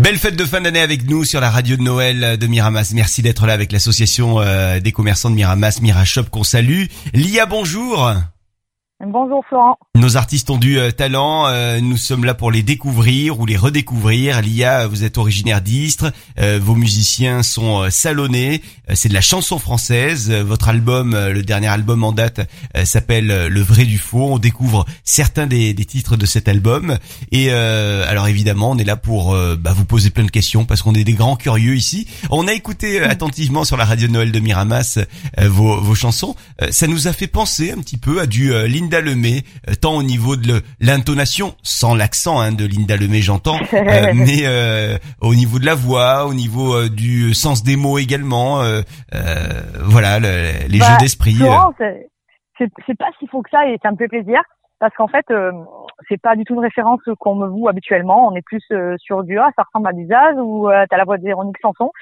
Belle fête de fin d'année avec nous sur la radio de Noël de Miramas. Merci d'être là avec l'association euh, des commerçants de Miramas, Mirashop qu'on salue. Lia, bonjour. Bonjour Florent. Nos artistes ont du euh, talent, euh, nous sommes là pour les découvrir ou les redécouvrir. Lia, vous êtes originaire d'Istres, euh, vos musiciens sont salonnés, c'est de la chanson française. Votre album, le dernier album en date, s'appelle Le vrai du faux. On découvre certains des, des titres de cet album. Et alors évidemment, on est là pour bah, vous poser plein de questions parce qu'on est des grands curieux ici. On a écouté attentivement sur la radio Noël de Miramas vos, vos chansons. ça nous a fait penser un petit peu à du Linda Lemay, tant au niveau de l'intonation, sans l'accent hein, de Linda Lemay, j'entends, euh, mais euh, au niveau de la voix, au niveau euh, du sens des mots également, voilà, les bah, jeux d'esprit. C'est pas si faux que ça et ça me fait plaisir parce qu'en fait, c'est pas du tout une référence qu'on me voue habituellement. On est plus sur du ah, ça ressemble à visage ou t'as la voix de Véronique Sanson.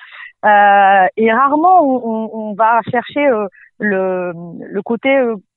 et rarement on, on, va chercher le, le côté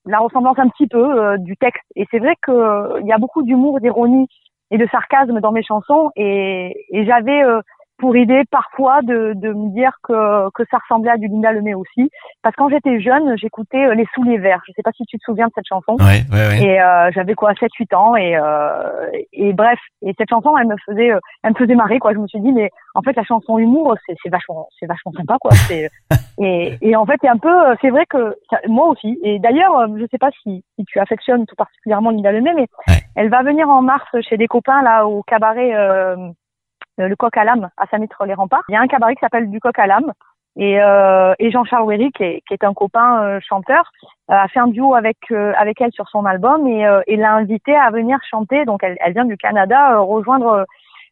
la ressemblance un petit peu euh, du texte. Et c'est vrai qu'il euh, y a beaucoup d'humour, d'ironie et de sarcasme dans mes chansons. Et, et j'avais euh, pour idée parfois de, de me dire que, que ça ressemblait à du Linda Lemay aussi. Parce que quand j'étais jeune, j'écoutais euh, Les Souliers Verts. Je sais pas si tu te souviens de cette chanson. Ouais, ouais, ouais. Et euh, j'avais quoi, 7-8 ans. Et, euh, et bref, et cette chanson, elle me faisait, euh, elle me faisait marrer quoi. Je me suis dit, mais en fait, la chanson humour, c'est, c'est vachement, c'est vachement sympa quoi. C'est, et, et en fait, c'est un peu, c'est vrai que moi aussi. Et d'ailleurs, je sais pas si, si tu affectionnes tout particulièrement Linda Lemay, mais elle va venir en mars chez des copains là au cabaret. Euh, euh, le coq à l'âme à Saint-Mitre les remparts. Il y a un cabaret qui s'appelle du coq à l'âme et, euh, et Jean-Charles Wery qui est, qui est, un copain euh, chanteur a fait un duo avec avec elle sur son album et, et l'a invitée à venir chanter. Donc elle, elle vient du Canada rejoindre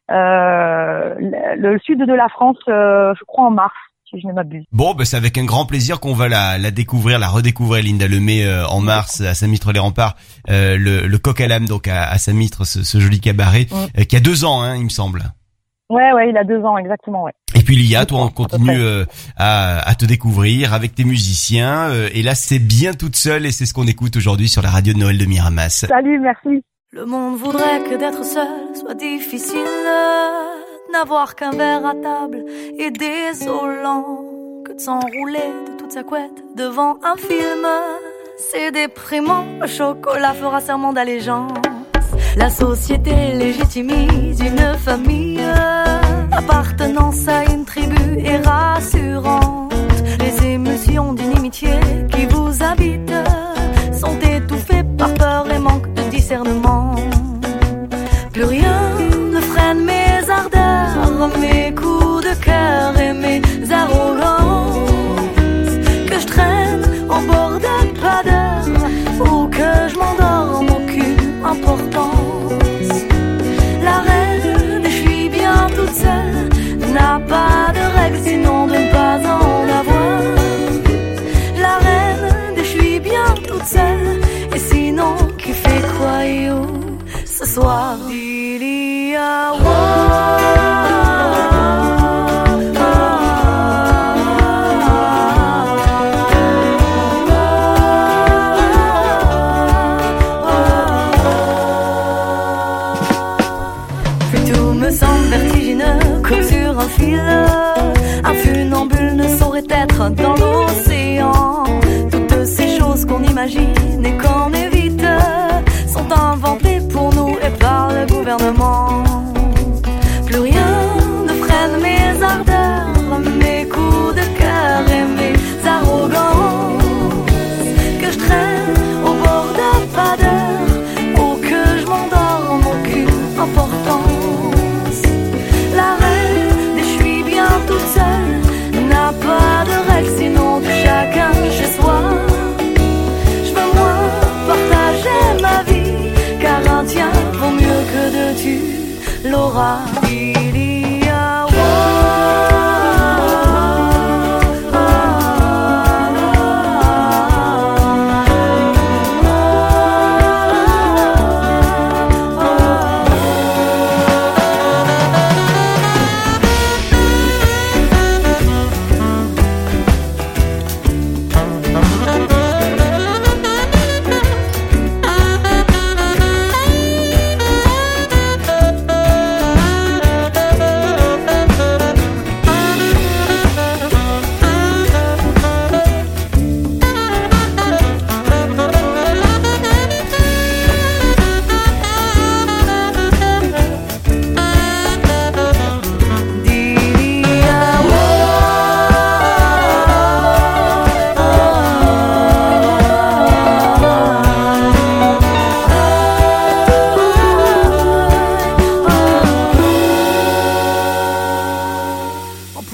le, le, sud de la France, je crois en mars. Si je ne m'abuse. Bon, ben c'est avec un grand plaisir qu'on va la, la, découvrir, la redécouvrir, Linda Lemay, en mars à Saint-Mitre-les-Remparts, le, le coq à l'âme, donc à, à Saint-Mitre, ce, ce, joli cabaret, qui a deux ans, hein, il me semble. Ouais, ouais, il a deux ans, exactement, ouais. Et puis Lia, toi, on continue euh, à, à, te découvrir avec tes musiciens. Euh, et là, c'est bien toute seule et c'est ce qu'on écoute aujourd'hui sur la radio de Noël de Miramas. Salut, merci. Le monde voudrait que d'être seul soit difficile, n'avoir qu'un verre à table est désolant, que de s'enrouler de toute sa couette devant un film. C'est déprimant, le chocolat fera serment d'allégeance. La société légitimise une famille, à dans l'océan. Toutes ces choses qu'on imagine et qu'on évite sont inventées l'aura. Il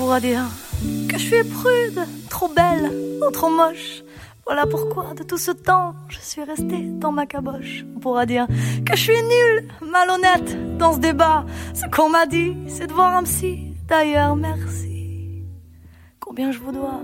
pourra dire que je suis prude, trop belle ou trop moche. Voilà pourquoi de tout ce temps, je suis restée dans ma caboche. On pourra dire que je suis nulle, malhonnête dans ce débat. Ce qu'on m'a dit, c'est de voir un psy. D'ailleurs, merci. Combien je vous dois